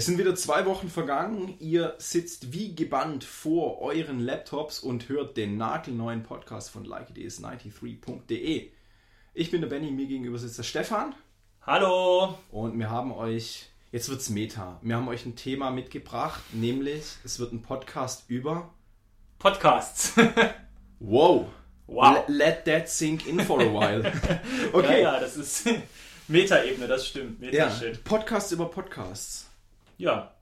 Es sind wieder zwei Wochen vergangen. Ihr sitzt wie gebannt vor euren Laptops und hört den nagelneuen Podcast von likeits93.de. Ich bin der Benny, mir gegenüber sitzt der Stefan. Hallo! Und wir haben euch, jetzt wird's Meta, wir haben euch ein Thema mitgebracht, nämlich es wird ein Podcast über Podcasts. Wow! Wow. Let, let that sink in for a while. Okay. Ja, ja, das ist Metaebene, das stimmt. Ja, Meta-Shit. Podcast über Podcasts. Ja.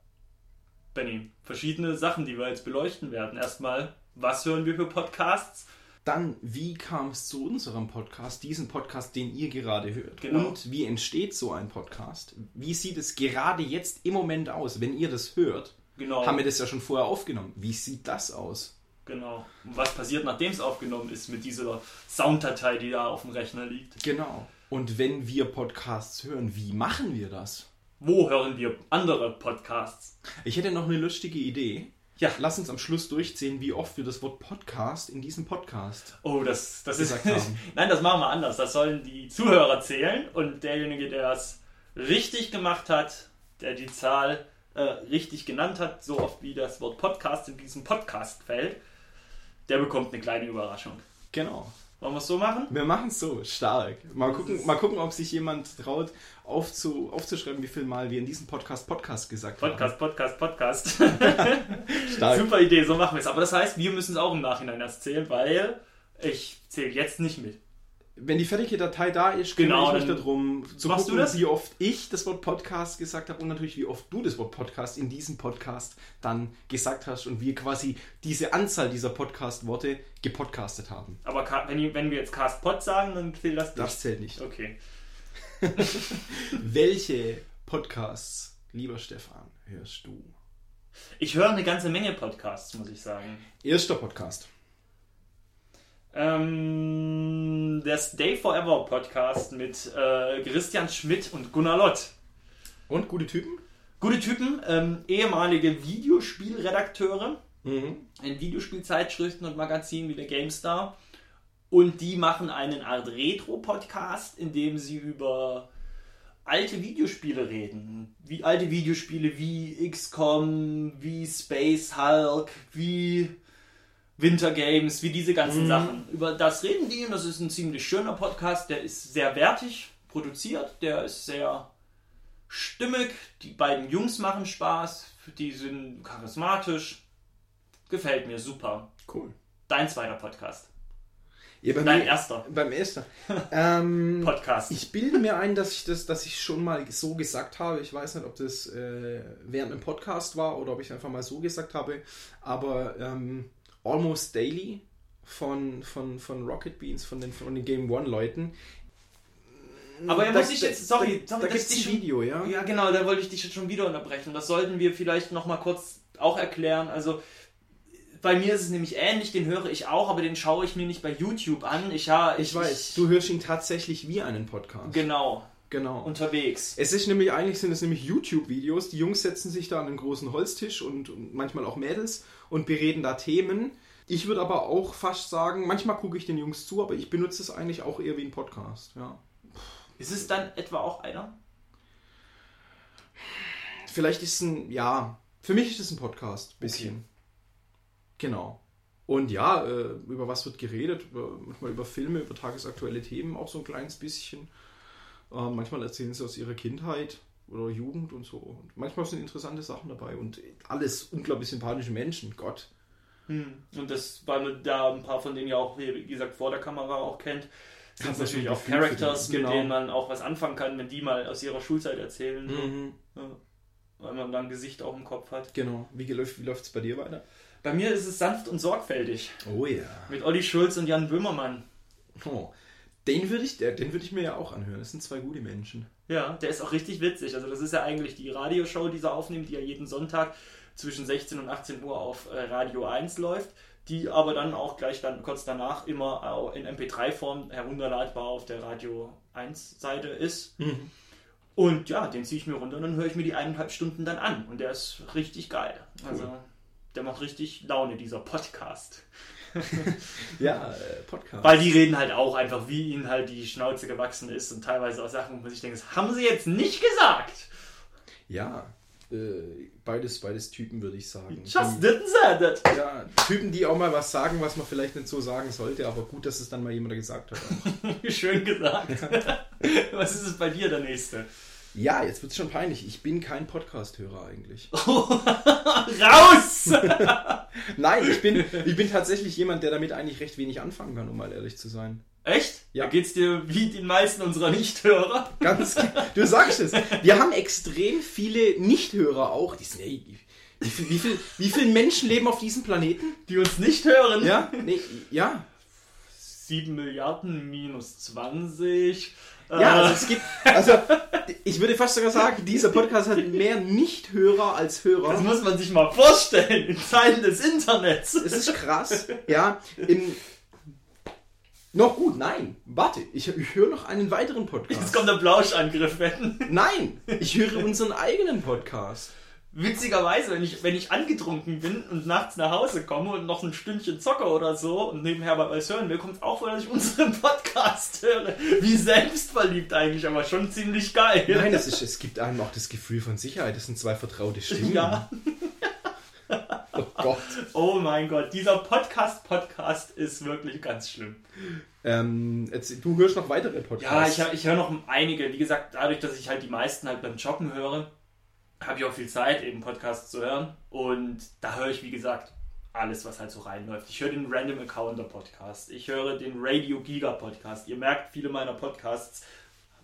Benny, verschiedene Sachen, die wir jetzt beleuchten werden. Erstmal, was hören wir für Podcasts? Dann, wie kam es zu unserem Podcast, diesen Podcast, den ihr gerade hört? Genau. Und wie entsteht so ein Podcast? Wie sieht es gerade jetzt im Moment aus, wenn ihr das hört? Genau. Haben wir das ja schon vorher aufgenommen. Wie sieht das aus? Genau. Und was passiert, nachdem es aufgenommen ist mit dieser Sounddatei, die da auf dem Rechner liegt? Genau. Und wenn wir Podcasts hören, wie machen wir das? Wo hören wir andere Podcasts? Ich hätte noch eine lustige Idee. Ja. Lass uns am Schluss durchzählen, wie oft wir das Wort Podcast in diesem Podcast. Oh, das, das ist. Nein, das machen wir anders. Das sollen die Zuhörer zählen und derjenige, der es richtig gemacht hat, der die Zahl äh, richtig genannt hat, so oft wie das Wort Podcast in diesem Podcast fällt, der bekommt eine kleine Überraschung. Genau. Wollen wir es so machen? Wir machen es so, stark. Mal gucken, mal gucken, ob sich jemand traut, aufzu, aufzuschreiben, wie viel Mal wir in diesem Podcast Podcast gesagt Podcast, Podcast, Podcast. haben. Stark. Super Idee, so machen wir es. Aber das heißt, wir müssen es auch im Nachhinein erst zählen, weil ich zähle jetzt nicht mit. Wenn die fertige Datei da ist, Genau, kümmere ich mich darum, zu machst du gucken, das? wie oft ich das Wort Podcast gesagt habe und natürlich, wie oft du das Wort Podcast in diesem Podcast dann gesagt hast und wir quasi diese Anzahl dieser Podcast-Worte gepodcastet haben. Aber wenn, wenn wir jetzt Cast Pod sagen, dann zählt das nicht. Das zählt nicht. Okay. Welche Podcasts, lieber Stefan, hörst du? Ich höre eine ganze Menge Podcasts, muss ich sagen. Erster Podcast. Ähm, der Stay Forever Podcast mit äh, Christian Schmidt und Gunnar Lott. Und gute Typen? Gute Typen, ähm, ehemalige Videospielredakteure Mhm. in Videospielzeitschriften und Magazinen wie der GameStar. Und die machen einen Art Retro-Podcast, in dem sie über alte Videospiele reden. Wie alte Videospiele wie XCOM, wie Space Hulk, wie Winter Games, wie diese ganzen Sachen. Über das reden die und das ist ein ziemlich schöner Podcast. Der ist sehr wertig produziert, der ist sehr stimmig. Die beiden Jungs machen Spaß, die sind charismatisch. Gefällt mir super. Cool. Dein zweiter Podcast. Ja, bei Dein mir- erster Beim ersten. ähm, Podcast. ich bilde mir ein, dass ich das, dass ich schon mal so gesagt habe. Ich weiß nicht, ob das äh, während einem Podcast war oder ob ich einfach mal so gesagt habe. Aber ähm, Almost Daily von, von, von Rocket Beans, von den, von den Game One Leuten. Aber er Da- muss ich jetzt, sorry, da, sorry, da dass gibt es ich ein schon- Video, ja? Ja, genau, da wollte ich dich jetzt schon wieder unterbrechen. Das sollten wir vielleicht noch mal kurz auch erklären. Also bei mir ist es nämlich ähnlich, den höre ich auch, aber den schaue ich mir nicht bei YouTube an. Ich, ja, Ich weiß, du hörst ihn tatsächlich wie einen Podcast. Genau, Genau. unterwegs. Es ist nämlich, eigentlich sind es nämlich YouTube-Videos. Die Jungs setzen sich da an einen großen Holztisch und, und manchmal auch Mädels und bereden da Themen. Ich würde aber auch fast sagen, manchmal gucke ich den Jungs zu, aber ich benutze es eigentlich auch eher wie ein Podcast. Ja. Ist es dann etwa auch einer? Vielleicht ist es ein, ja, für mich ist es ein Podcast, bisschen. Genau. Und ja, äh, über was wird geredet? Über, manchmal über Filme, über tagesaktuelle Themen, auch so ein kleines bisschen. Äh, manchmal erzählen sie aus ihrer Kindheit oder Jugend und so. Und manchmal sind interessante Sachen dabei und alles unglaublich sympathische Menschen. Gott. Hm. Und das, weil man da ein paar von denen ja auch, wie gesagt, vor der Kamera auch kennt, sind man natürlich auch Characters, mit Genau. denen man auch was anfangen kann, wenn die mal aus ihrer Schulzeit erzählen. Mhm. Ja. Weil man dann ein Gesicht auch im Kopf hat. Genau. Wie läuft wie es bei dir weiter? Bei mir ist es sanft und sorgfältig. Oh ja. Mit Olli Schulz und Jan Böhmermann. Oh. Den würde ich, der- den würde ich mir ja auch anhören. Das sind zwei gute Menschen. Ja, der ist auch richtig witzig. Also das ist ja eigentlich die Radioshow, die sie aufnehmen, die ja jeden Sonntag zwischen 16 und 18 Uhr auf äh, Radio 1 läuft, die aber dann auch gleich dann kurz danach immer in MP3-Form herunterladbar auf der Radio 1-Seite ist. Und ja, den ziehe ich mir runter und dann höre ich mir die eineinhalb Stunden dann an. Und der ist richtig geil. Also der macht richtig Laune, dieser Podcast. Ja, äh, Podcast. Weil die reden halt auch einfach, wie ihnen halt die Schnauze gewachsen ist und teilweise auch Sachen, wo man sich denkt, das haben sie jetzt nicht gesagt. Ja, Äh, beides, beides Typen, würde ich sagen. Just didn't say that. Ja, Typen, die auch mal was sagen, was man vielleicht nicht so sagen sollte, aber gut, dass es dann mal jemand gesagt hat. Schön gesagt. was ist es bei dir, der nächste? Ja, jetzt wird es schon peinlich. Ich bin kein Podcast-Hörer eigentlich. Raus! Nein, ich bin, ich bin tatsächlich jemand, der damit eigentlich recht wenig anfangen kann, um mal ehrlich zu sein. Echt? Ja. Da geht's dir wie den meisten unserer Nichthörer? Ganz, du sagst es. Wir haben extrem viele Nichthörer auch. Die sind, ey, wie, viel, wie, viel, wie viele Menschen leben auf diesem Planeten? Die uns nicht hören? Ja, nee, ja. 7 Milliarden minus 20. Ja, Äh, also es gibt, also ich würde fast sogar sagen, dieser Podcast hat mehr Nichthörer als Hörer. das muss man sich mal vorstellen in Zeiten des Internets. Es ist krass. Ja, im, noch gut, nein, warte, ich, ich höre noch einen weiteren Jetzt Podcast. kommt der Blauschangriff, wetten. Nein, ich höre unseren eigenen Podcast. Witzigerweise, wenn ich, wenn ich angetrunken bin und nachts nach Hause komme und noch ein Stündchen zocke oder so und nebenher mal was hören will, kommt es auch vor, dass ich unseren Podcast höre. Wie selbstverliebt eigentlich, aber schon ziemlich geil. Nein, es, ist, es gibt einem auch das Gefühl von Sicherheit. Das sind zwei vertraute Stimmen. Ja. Oh Gott. Oh mein Gott, dieser Podcast-Podcast ist wirklich ganz schlimm. Ähm, jetzt, du hörst noch weitere Ja, Podcasts. ich, hör- ich höre noch einige. Wie gesagt, dadurch, dass ich halt die meisten halt beim Joggen höre, habe ich auch viel Zeit, eben Podcasts zu hören. Und da höre ich, wie gesagt, alles, was halt so reinläuft. Ich höre den Random Encounter Podcast. Ich höre den Radio Giga Podcast. Ihr merkt, viele meiner Podcasts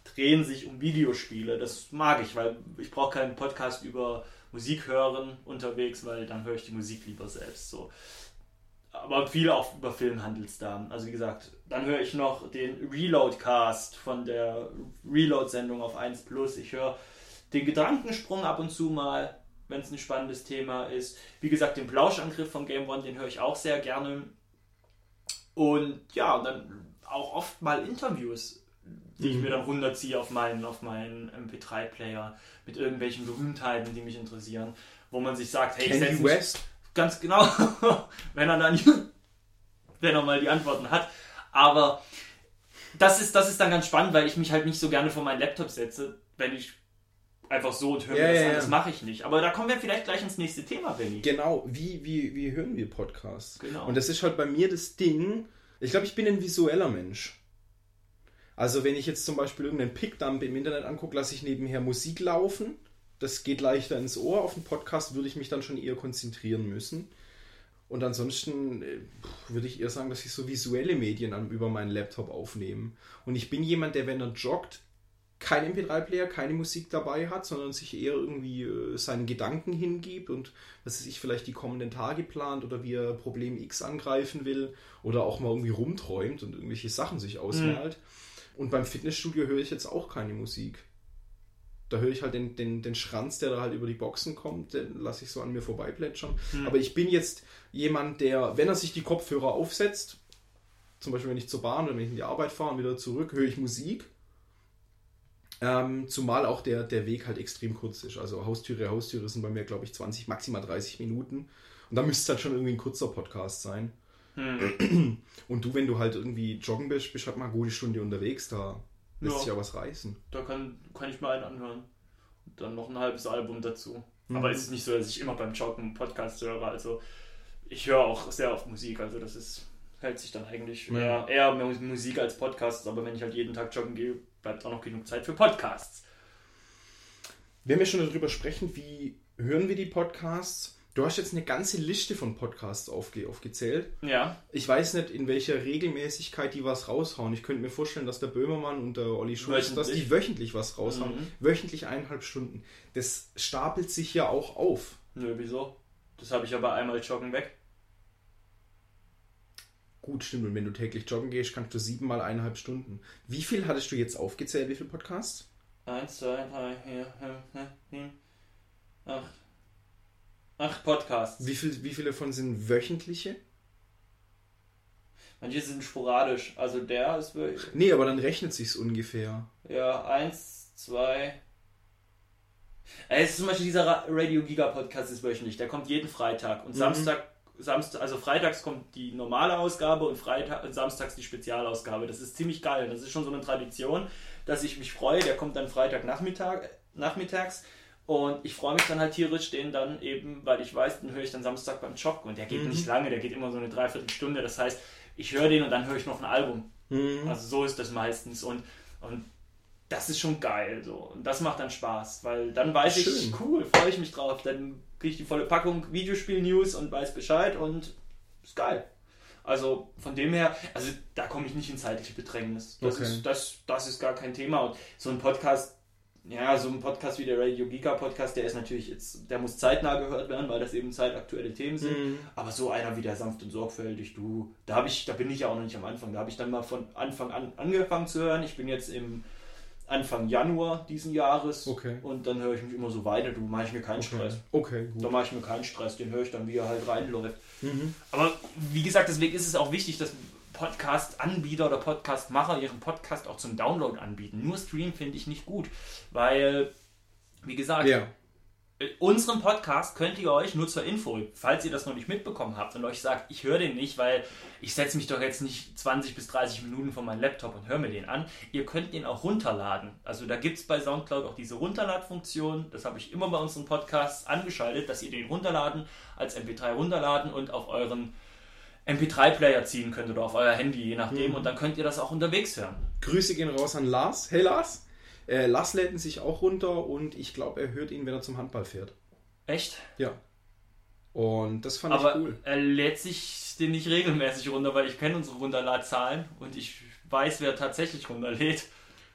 drehen sich um Videospiele. Das mag ich, weil ich brauche keinen Podcast über Musik hören unterwegs, weil dann höre ich die Musik lieber selbst so. Aber viel auch über Film handelt es da. Also wie gesagt, dann höre ich noch den Reload-Cast von der Reload-Sendung auf 1 Plus. Ich höre den Gedankensprung ab und zu mal, wenn es ein spannendes Thema ist. Wie gesagt, den Plauschangriff von Game One, den höre ich auch sehr gerne. Und ja, dann auch oft mal Interviews, die ich mir dann runterziehe auf meinen, auf meinen MP3-Player mit irgendwelchen Berühmtheiten, die mich interessieren, wo man sich sagt, hey, Kanye West. Ganz genau, wenn er dann, wenn er mal die Antworten hat. Aber das ist, das ist dann ganz spannend, weil ich mich halt nicht so gerne vor meinen Laptop setze, wenn ich einfach so und höre Ja, mir das ja, an. Das mache ich nicht. Aber da kommen wir vielleicht gleich ins nächste Thema, Benny. Genau, wie, wie, wie hören wir Podcasts? Genau. Und das ist halt bei mir das Ding. Ich glaube, ich bin ein visueller Mensch. Also wenn ich jetzt zum Beispiel irgendeinen Pickdump im Internet angucke, lasse ich nebenher Musik laufen. Das geht leichter ins Ohr. Auf den Podcast würde ich mich dann schon eher konzentrieren müssen. Und ansonsten äh, würde ich eher sagen, dass ich so visuelle Medien über meinen Laptop aufnehme. Und ich bin jemand, der, wenn er joggt, kein MP3-Player, keine Musik dabei hat, sondern sich eher irgendwie äh, seinen Gedanken hingibt und was weiß ich, vielleicht die kommenden Tage plant oder wie er Problem X angreifen will oder auch mal irgendwie rumträumt und irgendwelche Sachen sich ausmalt. Und beim Fitnessstudio höre ich jetzt auch keine Musik. Da höre ich halt den, den, den Schranz, der da halt über die Boxen kommt, den lasse ich so an mir vorbeiplätschern. Aber ich bin jetzt jemand, der, wenn er sich die Kopfhörer aufsetzt, zum Beispiel wenn ich zur Bahn oder wenn ich in die Arbeit fahre und wieder zurück, höre ich Musik. Ähm, zumal auch der, der Weg halt extrem kurz ist. Also Haustüre, Haustüre sind bei mir, glaube ich, 20, maximal 30 Minuten. Und da müsste es halt schon irgendwie ein kurzer Podcast sein. Hm. Und du, wenn du halt irgendwie joggen bist, bist halt mal eine gute Stunde unterwegs, da lässt Ja. sich ja was reißen. Da kann, kann ich mal einen anhören. Und dann noch ein halbes Album dazu. Mhm. Aber es ist nicht so, dass ich immer beim Joggen Podcast höre. Also ich höre auch sehr oft Musik. Also das ist, hält sich dann eigentlich Ja. eher, eher mehr Musik als Podcasts. Aber wenn ich halt jeden Tag joggen gehe, bleibt auch noch genug Zeit für Podcasts. Wenn wir schon darüber sprechen, wie hören wir die Podcasts? Du hast jetzt eine ganze Liste von Podcasts aufge aufgezählt. Ja, Ich weiß nicht, in welcher Regelmäßigkeit die was raushauen. Ich könnte mir vorstellen, dass der Böhmermann und der Olli Schulz, dass die wöchentlich was raushauen. Mhm. Wöchentlich eineinhalb Stunden. Das stapelt sich ja auch auf. nö, wieso? Das habe ich aber einmal joggen weg. Gut, stimmt. Und wenn du täglich joggen gehst, kannst du siebenmal eineinhalb Stunden. Wie viel hattest du jetzt aufgezählt? Wie viele Podcasts? Eins, zwei, drei, vier, fünf, sechs, sieben, acht. Acht Podcasts. Wie, viel, wie viele davon sind wöchentliche? Manche sind sporadisch. Also der ist wirklich. Nee, aber dann rechnet sich's ungefähr. Ja, eins, zwei. Es ist zum Beispiel dieser Ra- Radio Giga Podcast ist wöchentlich. Der kommt jeden Freitag. Und Mhm. Samstag, Samstag, also freitags kommt die normale Ausgabe und Freitag samstags die Spezialausgabe. Das ist ziemlich geil. Das ist schon so eine Tradition, dass ich mich freue. Der kommt dann Freitagnachmittag, nachmittags. Und ich freue mich dann halt tierisch, den dann eben, weil ich weiß, den höre ich dann Samstag beim Joggen. Und der geht Mhm. nicht lange, der geht immer so eine Dreiviertelstunde. Das heißt, ich höre den und dann höre ich noch ein Album. Mhm. Also so ist das meistens. Und, und das ist schon geil. So. Und das macht dann Spaß, weil dann weiß ich, Schön. cool, freue ich mich drauf. Dann kriege ich die volle Packung Videospiel-News und weiß Bescheid und ist geil. Also von dem her, also da komme ich nicht in zeitliche Bedrängnis. Das, Okay. ist, das, das ist gar kein Thema. Und so ein Podcast, ja, so ein Podcast wie der Radio Giga Podcast, der ist natürlich jetzt, der muss zeitnah gehört werden, weil das eben zeitaktuelle Themen sind. Mhm. Aber so einer wie der sanft und sorgfältig, du, da habe ich, da bin ich ja auch noch nicht am Anfang. Da habe ich dann mal von Anfang an angefangen zu hören. Ich bin jetzt im Anfang Januar diesen Jahres Okay. und dann höre ich mich immer so weiter. Du mache ich mir keinen Okay. Stress. Okay, Da gut. mache ich mir keinen Stress, den höre ich dann, wie er halt reinläuft. Mhm. Aber wie gesagt, deswegen ist es auch wichtig, dass Podcast-Anbieter oder Podcast-Macher ihren Podcast auch zum Download anbieten. Nur Stream finde ich nicht gut, weil, wie gesagt, Ja. Äh, unseren Podcast könnt ihr euch nur zur Info, falls ihr das noch nicht mitbekommen habt und euch sagt, ich höre den nicht, weil ich setze mich doch jetzt nicht 20 bis 30 Minuten vor meinen Laptop und höre mir den an. Ihr könnt den auch runterladen. Also da gibt es bei Soundcloud auch diese Runterladfunktion. Das habe ich immer bei unseren Podcasts angeschaltet, dass ihr den runterladen, als MP3 runterladen und auf euren MP3-Player ziehen könnt oder auf euer Handy, je nachdem. Und dann könnt ihr das auch unterwegs hören. Grüße gehen raus an Lars. Hey Lars. Äh, Lars lädt ihn sich auch runter und ich glaube, er hört ihn, wenn er zum Handball fährt. Echt? Ja. Und das fand Aber ich cool. er lädt sich den nicht regelmäßig runter, weil ich kenne unsere Runterladzahlen und ich weiß, wer tatsächlich runterlädt.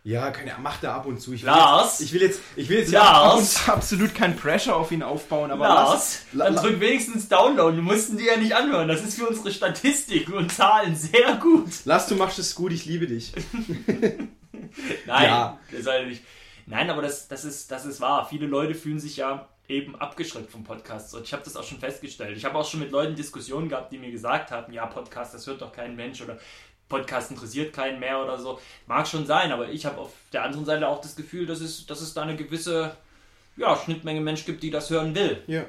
Ja, keine Ahnung, macht er ab und zu. Ich will Lars? Jetzt, ich will jetzt, ich will jetzt Lars? ja absolut keinen Pressure auf ihn aufbauen, aber Lars, La- dann La- drück wenigstens Download. Wir mussten die ja nicht anhören. Das ist für unsere Statistiken und Zahlen sehr gut. Lars, du machst es gut, ich liebe dich. Nein, Ja. das sei nicht. Nein, aber das, das, ist, das ist wahr. Viele Leute fühlen sich ja eben abgeschreckt vom Podcast. Und ich habe das auch schon festgestellt. Ich habe auch schon mit Leuten Diskussionen gehabt, die mir gesagt haben, ja, Podcast, das hört doch kein Mensch oder Podcast interessiert keinen mehr oder so. Mag schon sein, aber ich habe auf der anderen Seite auch das Gefühl, dass es, dass es da eine gewisse ja, Schnittmenge Mensch gibt, die das hören will. Ja.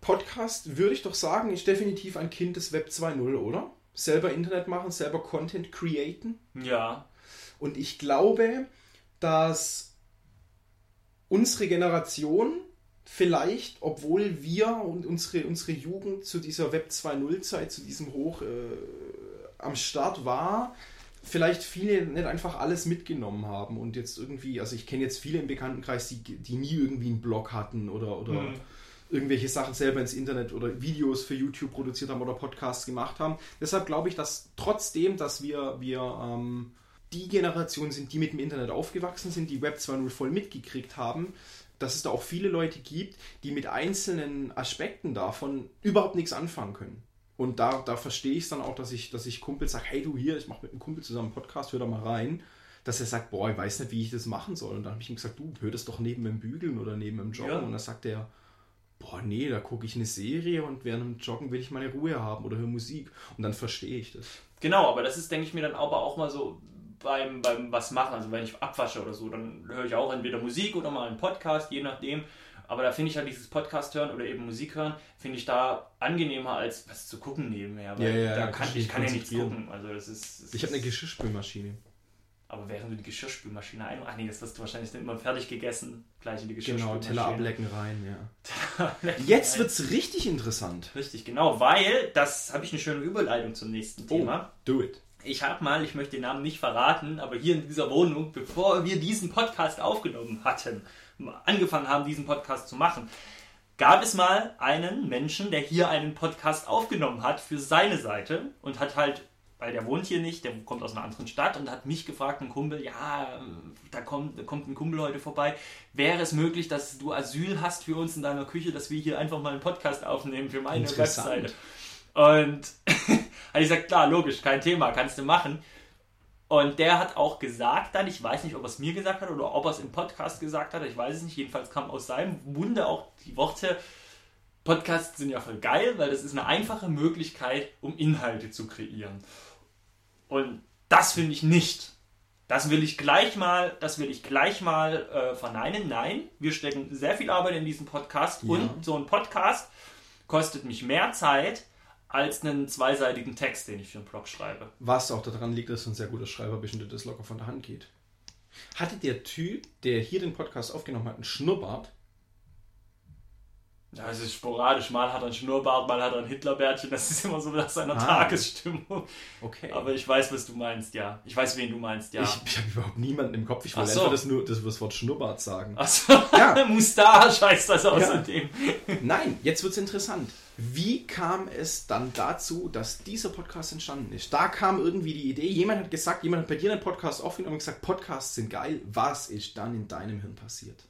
Podcast, würde ich doch sagen, ist definitiv ein Kind des Web 2.0, oder? Selber Internet machen, selber Content createn. Ja, Und ich glaube, dass unsere Generation vielleicht, obwohl wir und unsere, unsere Jugend zu dieser Web 2.0 Zeit, zu diesem Hoch äh, am Start war, vielleicht viele nicht einfach alles mitgenommen haben und jetzt irgendwie, also ich kenne jetzt viele im Bekanntenkreis, die, die nie irgendwie einen Blog hatten oder, oder Mhm. irgendwelche Sachen selber ins Internet oder Videos für YouTube produziert haben oder Podcasts gemacht haben. Deshalb glaube ich, dass trotzdem, dass wir, wir ähm, die Generation sind, die mit dem Internet aufgewachsen sind, die Web 2.0 voll mitgekriegt haben, dass es da auch viele Leute gibt, die mit einzelnen Aspekten davon überhaupt nichts anfangen können. Und da, da verstehe ich es dann auch, dass ich, dass ich Kumpel sage, hey du hier, ich mache mit einem Kumpel zusammen einen Podcast, hör da mal rein. Dass er sagt, boah, ich weiß nicht, wie ich das machen soll. Und dann habe ich ihm gesagt, du, hör das doch neben dem Bügeln oder neben dem Joggen. Ja. Und dann sagt er, boah, nee, da gucke ich eine Serie und während dem Joggen will ich meine Ruhe haben oder höre Musik. Und dann verstehe ich das. Genau, aber das ist, denke ich mir, dann aber auch mal so beim, beim was machen. Also wenn ich abwasche oder so, dann höre ich auch entweder Musik oder mal einen Podcast, je nachdem. Aber da finde ich halt dieses Podcast hören oder eben Musik hören, finde ich da angenehmer als was zu gucken nebenher. Weil Ja, ja, da ja, kann, ich kann ja nichts gucken. Also das ist, das Ich habe eine Geschirrspülmaschine. Aber während du die Geschirrspülmaschine ein... Ach nee, das wirst du wahrscheinlich dann immer fertig gegessen. Gleich in die Genau, Geschirrspülmaschine. Teller ablecken rein, ja. Jetzt Jetzt wird's richtig interessant. Richtig, genau, weil, das habe ich eine schöne Überleitung zum nächsten Thema. do it. Ich habe mal, ich möchte den Namen nicht verraten, aber hier in dieser Wohnung, bevor wir diesen Podcast aufgenommen hatten, angefangen haben, diesen Podcast zu machen, gab es mal einen Menschen, der hier einen Podcast aufgenommen hat für seine Seite und hat halt, weil der wohnt hier nicht, der kommt aus einer anderen Stadt und hat mich gefragt, ein Kumpel, ja, da kommt, da kommt ein Kumpel heute vorbei, wäre es möglich, dass du Asyl hast für uns in deiner Küche, dass wir hier einfach mal einen Podcast aufnehmen für meine. Webseite? Und habe ich gesagt, klar, logisch, kein Thema, kannst du machen. Und der hat auch gesagt dann, ich weiß nicht, ob er es mir gesagt hat oder ob er es im Podcast gesagt hat, ich weiß es nicht, jedenfalls kam aus seinem Munde auch die Worte, Podcasts sind ja voll geil, weil das ist eine einfache Möglichkeit, um Inhalte zu kreieren. Und das finde ich nicht. Das will ich gleich mal, das will ich gleich mal äh, verneinen. Nein, wir stecken sehr viel Arbeit in diesen Podcast Ja. und so ein Podcast kostet mich mehr Zeit als einen zweiseitigen Text, den ich für einen Blog schreibe. Was auch daran liegt, dass du ein sehr guter Schreiber bist und dir das locker von der Hand geht. Hatte der Typ, der hier den Podcast aufgenommen hat, einen Schnurrbart? Ja, es ist sporadisch. Mal hat er ein Schnurrbart, mal hat er ein Hitlerbärtchen. Das ist immer so nach seiner ah, Tagesstimmung. Okay. Aber ich weiß, was du meinst, ja. Ich weiß, wen du meinst, ja. Ich, ich habe überhaupt niemanden im Kopf. Ich wollte so. einfach das, nur, das, das Wort Schnurrbart sagen. Achso, ja. Mustache heißt das außerdem. Ja. Nein, jetzt wird es interessant. Wie kam es dann dazu, dass dieser Podcast entstanden ist? Da kam irgendwie die Idee, jemand hat gesagt, jemand hat bei dir einen Podcast aufgenommen und gesagt, Podcasts sind geil. Was ist dann in deinem Hirn passiert?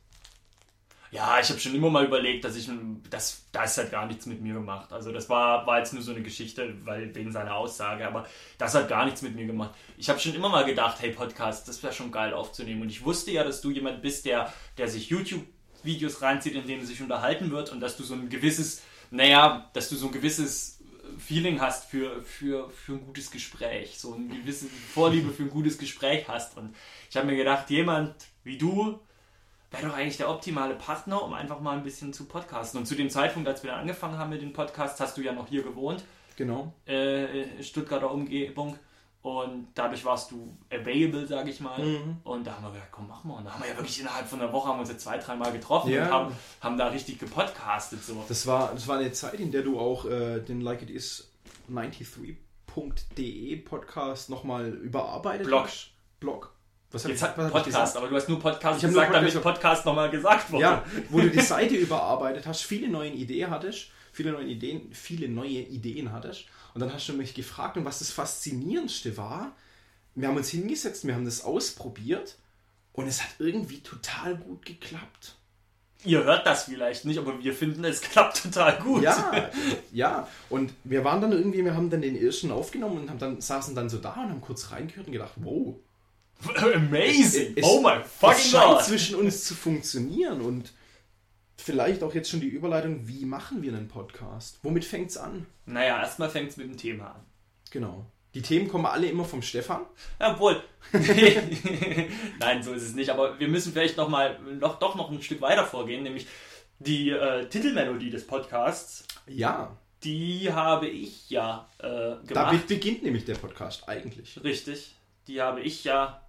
Ja, ich habe schon immer mal überlegt, dass ich das, das hat gar nichts mit mir gemacht. Also das war, war jetzt nur so eine Geschichte, weil wegen seiner Aussage, aber das hat gar nichts mit mir gemacht. Ich habe schon immer mal gedacht, hey Podcast, das wäre schon geil aufzunehmen. Und ich wusste ja, dass du jemand bist, der, der sich YouTube-Videos reinzieht, in denen sich unterhalten wird und dass du so ein gewisses, naja, dass du so ein gewisses Feeling hast für, für, für ein gutes Gespräch, so eine gewisse Vorliebe für ein gutes Gespräch hast. Und ich habe mir gedacht, jemand wie du, wäre doch eigentlich der optimale Partner, um einfach mal ein bisschen zu podcasten. Und zu dem Zeitpunkt, als wir dann angefangen haben mit dem Podcast, hast du ja noch hier gewohnt. Genau. Äh, Stuttgarter Umgebung. Und dadurch warst du available, sage ich mal. Mhm. Und da haben wir gesagt, komm, machen wir. Und da haben wir ja wirklich innerhalb von einer Woche haben wir uns jetzt zwei, dreimal getroffen ja. und haben, haben da richtig gepodcastet. So. Das, war, das war eine Zeit, in der du auch äh, den Like It Is 93.de Podcast nochmal überarbeitet Blog. hast. Blog. Was Jetzt hat was Podcast, aber du hast nur Podcast ich gesagt, nur damit Podcast nochmal gesagt wurde. Ja, wo du die Seite überarbeitet hast, viele neue Ideen hattest, viele neue Ideen, viele neue Ideen hattest. Und dann hast du mich gefragt, und was das Faszinierendste war, wir haben uns hingesetzt, wir haben das ausprobiert und es hat irgendwie total gut geklappt. Ihr hört das vielleicht nicht, aber wir finden, es klappt total gut. Ja, ja. Und wir waren dann irgendwie, wir haben dann den ersten aufgenommen und haben dann, saßen dann so da und haben kurz reingehört und gedacht, wow, Amazing! Es, oh my fucking es scheint God! zwischen uns zu funktionieren und vielleicht auch jetzt schon die Überleitung, wie machen wir einen Podcast? Womit fängt es an? Naja, erstmal fängt es mit dem Thema an. Genau. Die Themen kommen alle immer vom Stefan. Jawohl. Nein, so ist es nicht. Aber wir müssen vielleicht noch mal noch, doch noch ein Stück weiter vorgehen, nämlich die äh, Titelmelodie des Podcasts. Ja. Die habe ich ja äh, gemacht. Damit beginnt nämlich der Podcast eigentlich. Richtig. Die habe ich ja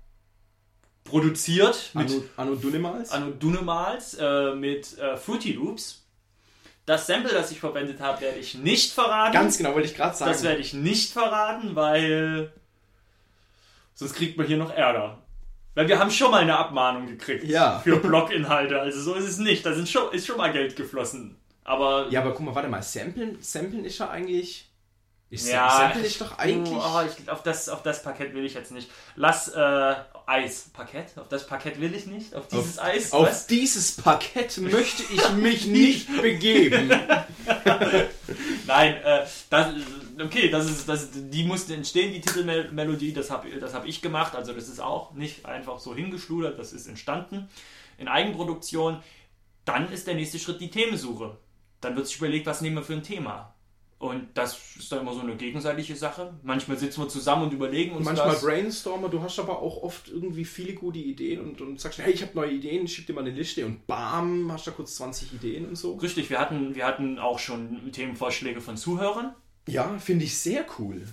produziert mit Anno, Anno Dunemals, Anno Dunemals äh, mit äh, Fruity Loops. Das Sample, das ich verwendet habe, werde ich nicht verraten. Ganz genau, wollte ich gerade sagen. Das werde ich nicht verraten, weil sonst kriegt man hier noch Ärger. Weil wir haben schon mal eine Abmahnung gekriegt ja. für Bloginhalte. Also so ist es nicht. Da sind schon, ist schon mal Geld geflossen. Aber ja, aber guck mal, warte mal. Samplen, Samplen ist ja eigentlich ich ja, Sample ich doch eigentlich. Oh, ich, auf, das, auf das Parkett will ich jetzt nicht. Lass äh, Eis. Parkett? Auf das Parkett will ich nicht. Auf dieses auf, Eis. Auf was? dieses Parkett möchte ich mich nicht begeben. Nein, äh, das, okay, das ist, das, die musste entstehen, die Titelmelodie. Das habe das hab ich gemacht. Also, das ist auch nicht einfach so hingeschludert. Das ist entstanden in Eigenproduktion. Dann ist der nächste Schritt die Themensuche. Dann wird sich überlegt, was nehmen wir für ein Thema und das ist dann immer so eine gegenseitige Sache. Manchmal sitzen wir zusammen und überlegen uns Manchmal das. brainstormer, du hast aber auch oft irgendwie viele gute Ideen und, und sagst, hey, ich habe neue Ideen, schick dir mal eine Liste und bam, hast da kurz 20 Ideen und so. Richtig, wir hatten, wir hatten auch schon Themenvorschläge von Zuhörern. Ja, finde ich sehr cool.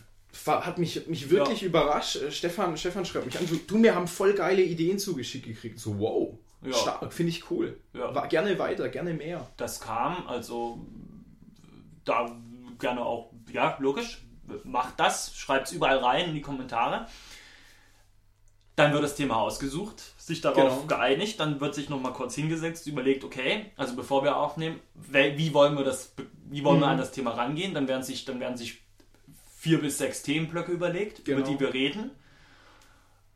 Hat mich, mich wirklich ja. überrascht. Äh, Stefan, Stefan schreibt mich an, du, du, wir haben voll geile Ideen zugeschickt gekriegt. So, wow, ja. stark, finde ich cool. Ja. War, gerne weiter, gerne mehr. Das kam, also da gerne auch, ja, logisch, macht das, schreibt es überall rein in die Kommentare. Dann wird das Thema ausgesucht, sich darauf genau. geeinigt, dann wird sich nochmal kurz hingesetzt, überlegt, okay, also bevor wir aufnehmen, wie wollen wir das, wie wollen mhm. wir an das Thema rangehen? Dann werden sich, dann werden sich vier bis sechs Themenblöcke überlegt, genau. über die wir reden.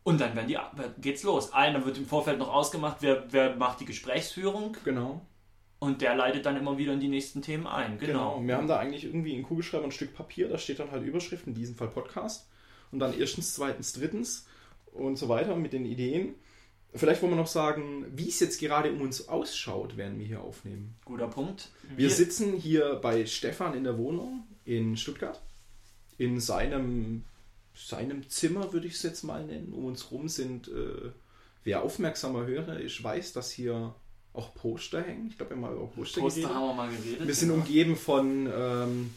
Und dann werden die, geht's los. Einer wird im Vorfeld noch ausgemacht, wer, wer macht die Gesprächsführung. Genau. Und der leitet dann immer wieder in die nächsten Themen ein. Genau. genau. Wir haben da eigentlich irgendwie in Kugelschreiber ein Stück Papier, da steht dann halt Überschrift, in diesem Fall Podcast. Und dann erstens, zweitens, drittens und so weiter mit den Ideen. Vielleicht wollen wir noch sagen, wie es jetzt gerade um uns ausschaut, während wir hier aufnehmen. Guter Punkt. Wir, wir sitzen hier bei Stefan in der Wohnung in Stuttgart. In seinem, seinem Zimmer, würde ich es jetzt mal nennen. Um uns rum sind, äh, wer aufmerksamer Hörer ist, weiß, dass hier auch Poster hängen. Ich glaube, wir haben mal über Poster, Poster geredet. haben wir mal geredet. Wir sind genau. umgeben von, ähm,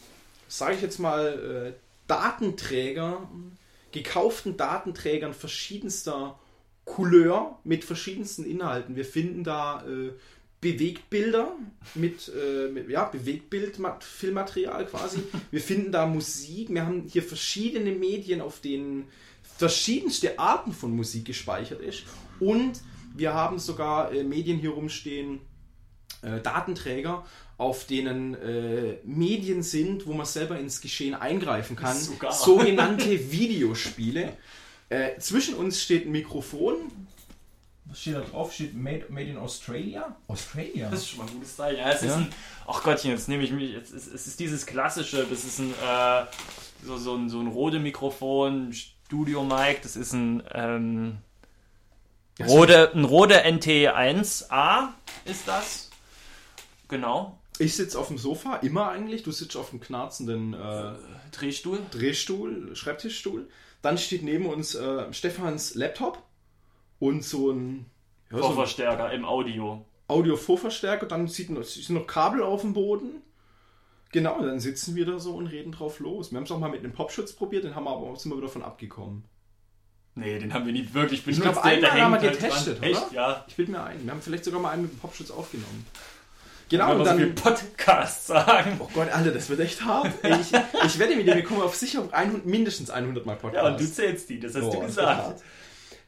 sage ich jetzt mal, äh, Datenträger, gekauften Datenträgern verschiedenster Couleur mit verschiedensten Inhalten. Wir finden da äh, Bewegtbilder mit, äh, mit ja, Bewegtbild-Filmmaterial quasi. Wir finden da Musik. Wir haben hier verschiedene Medien, auf denen verschiedenste Arten von Musik gespeichert ist. Und wir haben sogar äh, Medien hier rumstehen, äh, Datenträger, auf denen äh, Medien sind, wo man selber ins Geschehen eingreifen kann. Sogar. Sogenannte Videospiele. Äh, zwischen uns steht ein Mikrofon. Was steht da drauf? Steht Made, made in Australia? Australia? Das ist schon mal ein gutes Zeichen. Ja, es ist Ja. ein. Ach Gottchen, jetzt nehme ich mich. Es ist, es ist dieses klassische, das ist ein. Äh, so, so ein, so ein Rode Mikrofon, Studio Mic, das ist ein. Ähm, Rode, ein Rode NT1A ist das. Genau. Ich sitze auf dem Sofa, immer eigentlich. Du sitzt auf dem knarzenden äh, Drehstuhl. Drehstuhl, Schreibtischstuhl. Dann steht neben uns äh, Stefans Laptop und so ein, ja, so Vorverstärker im Audio. Audio-Vorverstärker. Dann sieht sind noch Kabel auf dem Boden. Genau, dann sitzen wir da so und reden drauf los. Wir haben es auch mal mit einem Popschutz probiert, den haben wir aber sind wir wieder von abgekommen. Nee, den haben wir nie wirklich benutzt. glaub, Der- der einmal haben wir halt getestet, oder? Echt, ja. Ich bilde mir ein. Wir haben vielleicht sogar mal einen mit dem Popschutz aufgenommen. Genau, und dann so. Podcast sagen. Oh Gott, Alter, das wird echt hart. Ich, ich wette mit dir, wir kommen auf sicher auf 100, mindestens 100 Mal Podcast. Ja, und du zählst die, das hast Boah, du gesagt.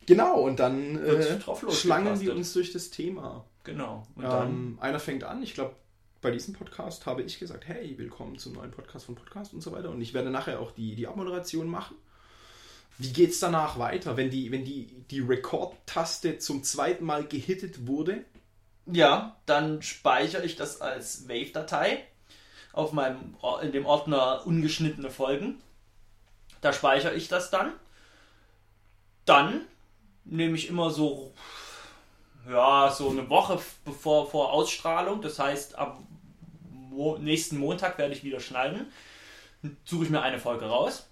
Genau, und dann äh, schlangen wir uns durch das Thema. Genau. Und dann, Ähm, einer fängt an, ich glaube, bei diesem Podcast habe ich gesagt, hey, willkommen zum neuen Podcast von Podcast und so weiter. Und ich werde nachher auch die, die Abmoderation machen. Wie geht's danach weiter, wenn die, wenn die, die Record-Taste zum zweiten Mal gehittet wurde? ja, dann speichere ich das als Wave-Datei auf meinem in dem Ordner ungeschnittene Folgen. Da speichere ich das dann. Dann nehme ich immer so ja, so eine Woche bevor vor Ausstrahlung, das heißt am nächsten Montag werde ich wieder schneiden. Suche ich mir eine Folge raus,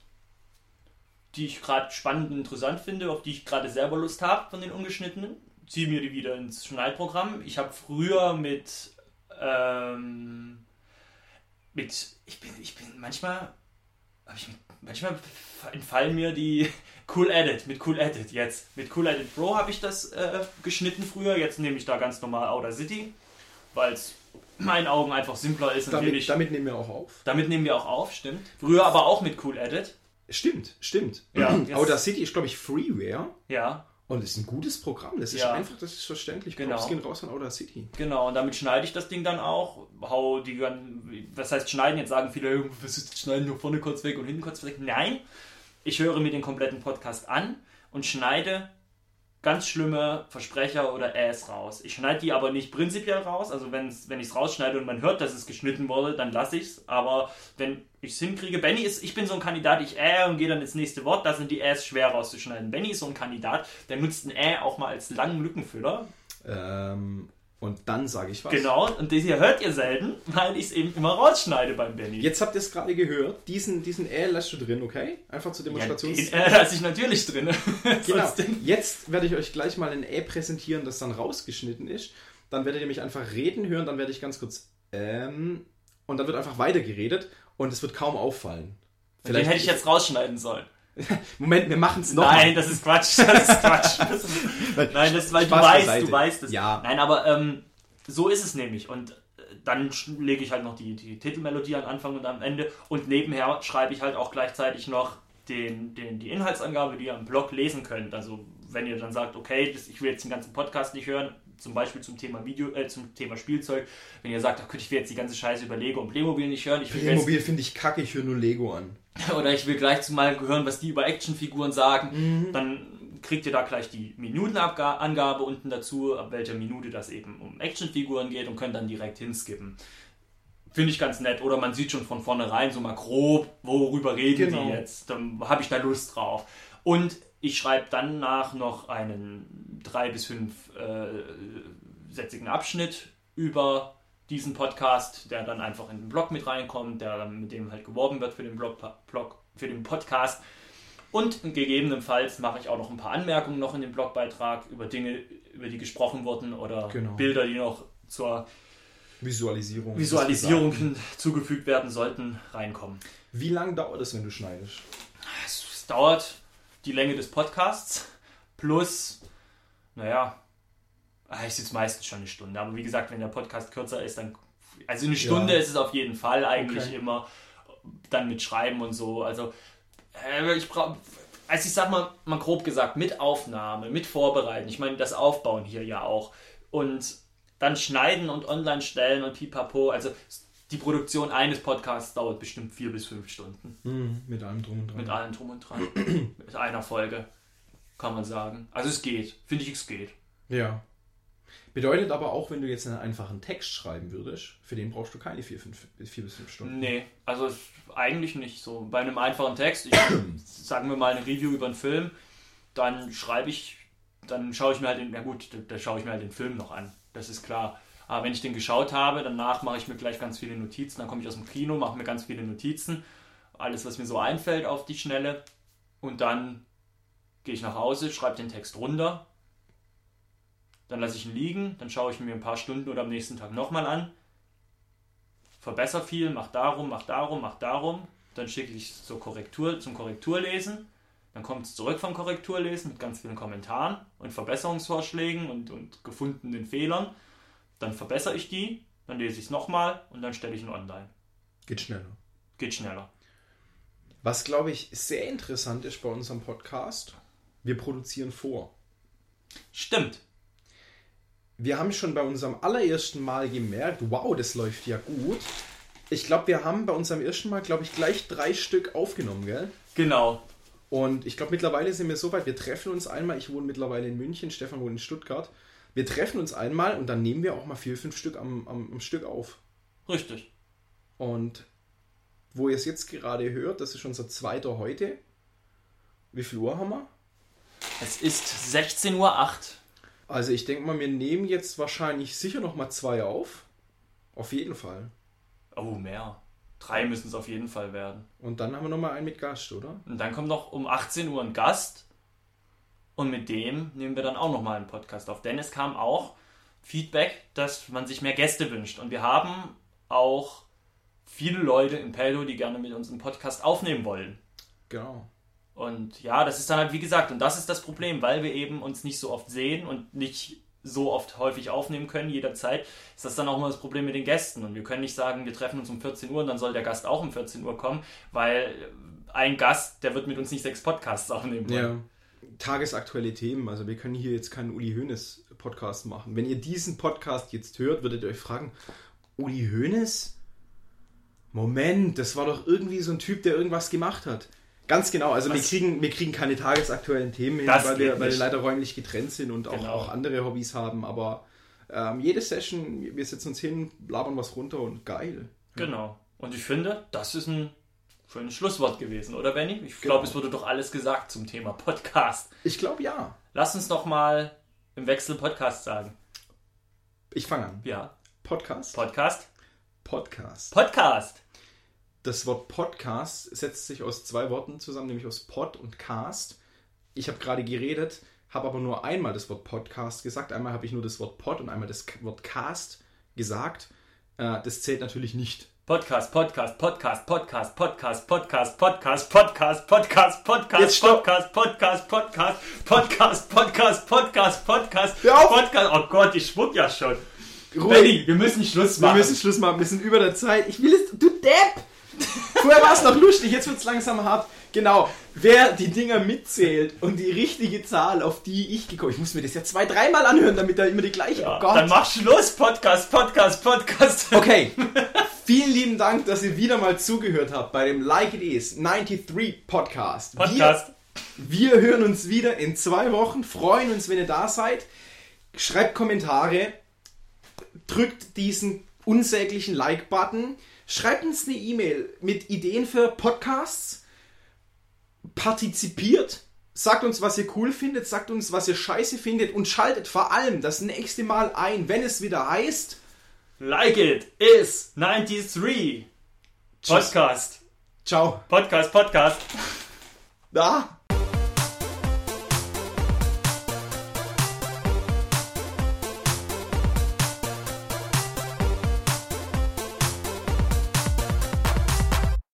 die ich gerade spannend und interessant finde, auf die ich gerade selber Lust habe von den ungeschnittenen. Ziehe mir die wieder ins Schneidprogramm. Ich habe früher mit ähm, mit ich bin ich bin manchmal ich manchmal entfallen mir die Cool Edit mit Cool Edit jetzt mit Cool Edit Pro habe ich das äh, geschnitten früher. Jetzt nehme ich da ganz normal Outer City, weil es in meinen Augen einfach simpler ist. Damit, damit nehmen wir auch auf. damit nehmen wir auch auf, stimmt. Früher aber auch mit Cool Edit. Stimmt, stimmt. Ja, Audacity ist, glaube ich, Freeware. Ja, Und ist ein gutes Programm. Das ist Ja. einfach, das ist verständlich. Genau. Props gehen raus an Audacity. genau. Und damit schneide ich das Ding dann auch. Hau die was heißt schneiden? Jetzt sagen viele, was ist das schneiden nur vorne kurz weg und hinten kurz weg. Nein, ich höre mir den kompletten Podcast an und schneide ganz schlimme Versprecher oder Äs raus. Ich schneide die aber nicht prinzipiell raus. Also wenn ich es rausschneide und man hört, dass es geschnitten wurde, dann lasse ich es. Aber wenn ich es hinkriege, Benny ist, ich bin so ein Kandidat, ich äh und gehe dann ins nächste Wort, da sind die Äs schwer rauszuschneiden. Benny ist so ein Kandidat, der nutzt ein Äh auch mal als langen Lückenfüller. Ähm, und dann sage ich was. Genau, und das hier hört ihr selten, weil ich es eben immer rausschneide beim Benny. Jetzt habt ihr es gerade gehört. Diesen, diesen L lässt du drin, okay? Einfach zur ja, Demonstrations... den äh, lasse ich natürlich drin. Genau. Jetzt werde ich euch gleich mal ein Ä präsentieren, das dann rausgeschnitten ist. Dann werdet ihr mich einfach reden hören, dann werde ich ganz kurz ähm, und dann wird einfach weitergeredet und es wird kaum auffallen. Den hätte ich jetzt rausschneiden sollen. Moment, wir machen es noch. Nein, das ist Quatsch. Das ist Quatsch. Das ist, nein, das ist, weil du Spaß weißt, beiseite. du weißt es. Ja. Nein, aber ähm, so ist es nämlich. Und äh, dann lege ich halt noch die, die Titelmelodie am Anfang und am Ende. Und nebenher schreibe ich halt auch gleichzeitig noch den, den, die Inhaltsangabe, die ihr am Blog lesen könnt. Also wenn ihr dann sagt, okay, das, ich will jetzt den ganzen Podcast nicht hören, zum Beispiel zum Thema Video, äh, zum Thema Spielzeug, wenn ihr sagt, ach, ich will jetzt die ganze Scheiße über Lego und Playmobil nicht hören, ich Playmobil finde ich kacke, ich höre nur Lego an. oder ich will gleich mal hören, was die über Actionfiguren sagen, Mhm. dann kriegt ihr da gleich die Minutenangabe unten dazu, ab welcher Minute das eben um Actionfiguren geht und könnt dann direkt hinskippen. Finde ich ganz nett. Oder man sieht schon von vornherein so mal grob, worüber reden Genau. die jetzt. Dann habe ich da Lust drauf. Und ich schreibe dann nach noch einen drei bis fünf äh, sätzigen Abschnitt über diesen Podcast, der dann einfach in den Blog mit reinkommt, der mit dem halt geworben wird für den Blog, Blog für den Podcast. Und gegebenenfalls mache ich auch noch ein paar Anmerkungen noch in den Blogbeitrag über Dinge, über die gesprochen wurden oder Genau. Bilder, die noch zur Visualisierung. Visualisierung hinzugefügt werden sollten, reinkommen. Wie lange dauert es, wenn du schneidest? Es dauert die Länge des Podcasts plus, naja, Ah, Ich sitze meistens schon eine Stunde. Aber wie gesagt, wenn der Podcast kürzer ist, dann. Also eine Stunde Ja. ist es auf jeden Fall eigentlich Okay. immer. Dann mit Schreiben und so. Also äh, ich brauche. Also ich sag mal, mal grob gesagt, mit Aufnahme, mit Vorbereiten. Ich meine, das Aufbauen hier ja auch. Und dann schneiden und online stellen und pipapo. Also die Produktion eines Podcasts dauert bestimmt vier bis fünf Stunden. Mhm, mit allem drum und dran. Mit allem drum und dran. mit einer Folge. Kann man sagen. Also es geht. Finde ich, es geht. Ja. Bedeutet aber auch, wenn du jetzt einen einfachen Text schreiben würdest, für den brauchst du keine vier, fünf, vier bis fünf Stunden. Nee, also eigentlich nicht so. Bei einem einfachen Text, ich, sagen wir mal eine Review über einen Film, dann schreibe ich, dann schaue ich mir halt den, na gut, da, da schaue ich mir halt den Film noch an. Das ist klar. Aber wenn ich den geschaut habe, danach mache ich mir gleich ganz viele Notizen. Dann komme ich aus dem Kino, mache mir ganz viele Notizen. Alles, was mir so einfällt auf die Schnelle. Und dann gehe ich nach Hause, schreibe den Text runter. Dann lasse ich ihn liegen. Dann schaue ich mir ein paar Stunden oder am nächsten Tag nochmal an verbessere viel, mach darum, mach darum, mach darum. Dann schicke ich es zur Korrektur, zum Korrekturlesen. Dann kommt es zurück vom Korrekturlesen mit ganz vielen Kommentaren und Verbesserungsvorschlägen und, und gefundenen Fehlern. Dann verbessere ich die, dann lese ich es nochmal und dann stelle ich ihn online. Geht schneller. Geht schneller. Was, glaube ich, sehr interessant ist bei unserem Podcast, wir produzieren vor. Stimmt. Wir haben schon bei unserem allerersten Mal gemerkt, wow, das läuft ja gut. Ich glaube, wir haben bei unserem ersten Mal, glaube ich, gleich drei Stück aufgenommen, gell? Genau. Und ich glaube, mittlerweile sind wir so weit, wir treffen uns einmal, ich wohne mittlerweile in München, Stefan wohnt in Stuttgart. Wir treffen uns einmal und dann nehmen wir auch mal vier, fünf Stück am, am, am Stück auf. Richtig. Und wo ihr es jetzt gerade hört, das ist unser zweiter heute. Wie viel Uhr haben wir? Es ist 16.08 Uhr. Also ich denke mal, wir nehmen jetzt wahrscheinlich sicher noch mal zwei auf. Auf jeden Fall. Oh, mehr. Drei müssen es auf jeden Fall werden. Und dann haben wir noch mal einen mit Gast, oder? Und dann kommt noch um 18 Uhr ein Gast. Und mit dem nehmen wir dann auch nochmal einen Podcast auf. Denn es kam auch Feedback, dass man sich mehr Gäste wünscht. Und wir haben auch viele Leute im Peldo, die gerne mit uns einen Podcast aufnehmen wollen. Genau. Und ja, das ist dann halt, wie gesagt, und das ist das Problem, weil wir eben uns nicht so oft sehen und nicht so oft häufig aufnehmen können, jederzeit, ist das dann auch immer das Problem mit den Gästen. Und wir können nicht sagen, wir treffen uns um 14 Uhr und dann soll der Gast auch um 14 Uhr kommen, weil ein Gast, der wird mit uns nicht sechs Podcasts aufnehmen wollen. Ja. Tagesaktuelle Themen. Also wir können hier jetzt keinen Uli Hoeneß Podcast machen. Wenn ihr diesen Podcast jetzt hört, würdet ihr euch fragen, Uli Hoeneß? Moment, das war doch irgendwie so ein Typ, der irgendwas gemacht hat. Ganz genau, also wir kriegen, wir kriegen keine tagesaktuellen Themen hin, weil wir, weil wir leider räumlich getrennt sind und auch, Genau. auch andere Hobbys haben. Aber ähm, jede Session, wir setzen uns hin, labern was runter und geil. Genau. Und ich finde, das ist ein schönes Schlusswort gewesen, oder Benny? Ich Genau. glaube, es wurde doch alles gesagt zum Thema Podcast. Ich glaube ja. Lass uns noch mal im Wechsel Podcast sagen. Ich fange an. Ja, Podcast. Podcast? Podcast. Podcast. Das Wort Podcast setzt sich aus zwei Worten zusammen, nämlich aus Pod und Cast. Ich habe gerade geredet, habe aber nur einmal das Wort Podcast gesagt. Einmal habe ich nur das Wort Pod und einmal das Wort Cast gesagt. Äh, das zählt natürlich nicht. Podcast, Podcast, Podcast, Podcast, Podcast, Podcast, Podcast, Podcast, Podcast, Podcast. Podcast, Podcast, Podcast, Podcast, Podcast, Podcast, Podcast. Podcast. Oh Gott, ich schwupp ja schon. Benny, wir müssen Schluss Wir machen. müssen Schluss machen, wir sind über der Zeit. Ich will es. Du Depp! Vorher war es noch lustig, jetzt wird es langsam hart. Genau, wer die Dinger mitzählt und die richtige Zahl, auf die ich gekommen Ich muss mir das ja zwei, dreimal anhören, damit da immer die gleiche. Ja, oh Gott. Dann mach Schluss, Podcast, Podcast, Podcast. Okay, vielen lieben Dank, dass ihr wieder mal zugehört habt bei dem Like It Is 93 Podcast. Podcast. Wir, wir hören uns wieder in zwei Wochen, freuen uns, wenn ihr da seid. Schreibt Kommentare, drückt diesen unsäglichen Like-Button, schreibt uns eine E-Mail mit Ideen für Podcasts, partizipiert, sagt uns, was ihr cool findet, sagt uns, was ihr scheiße findet und schaltet vor allem das nächste Mal ein, wenn es wieder heißt. Like it is 93. Tschüss. Podcast. Ciao. Podcast, Podcast. Da.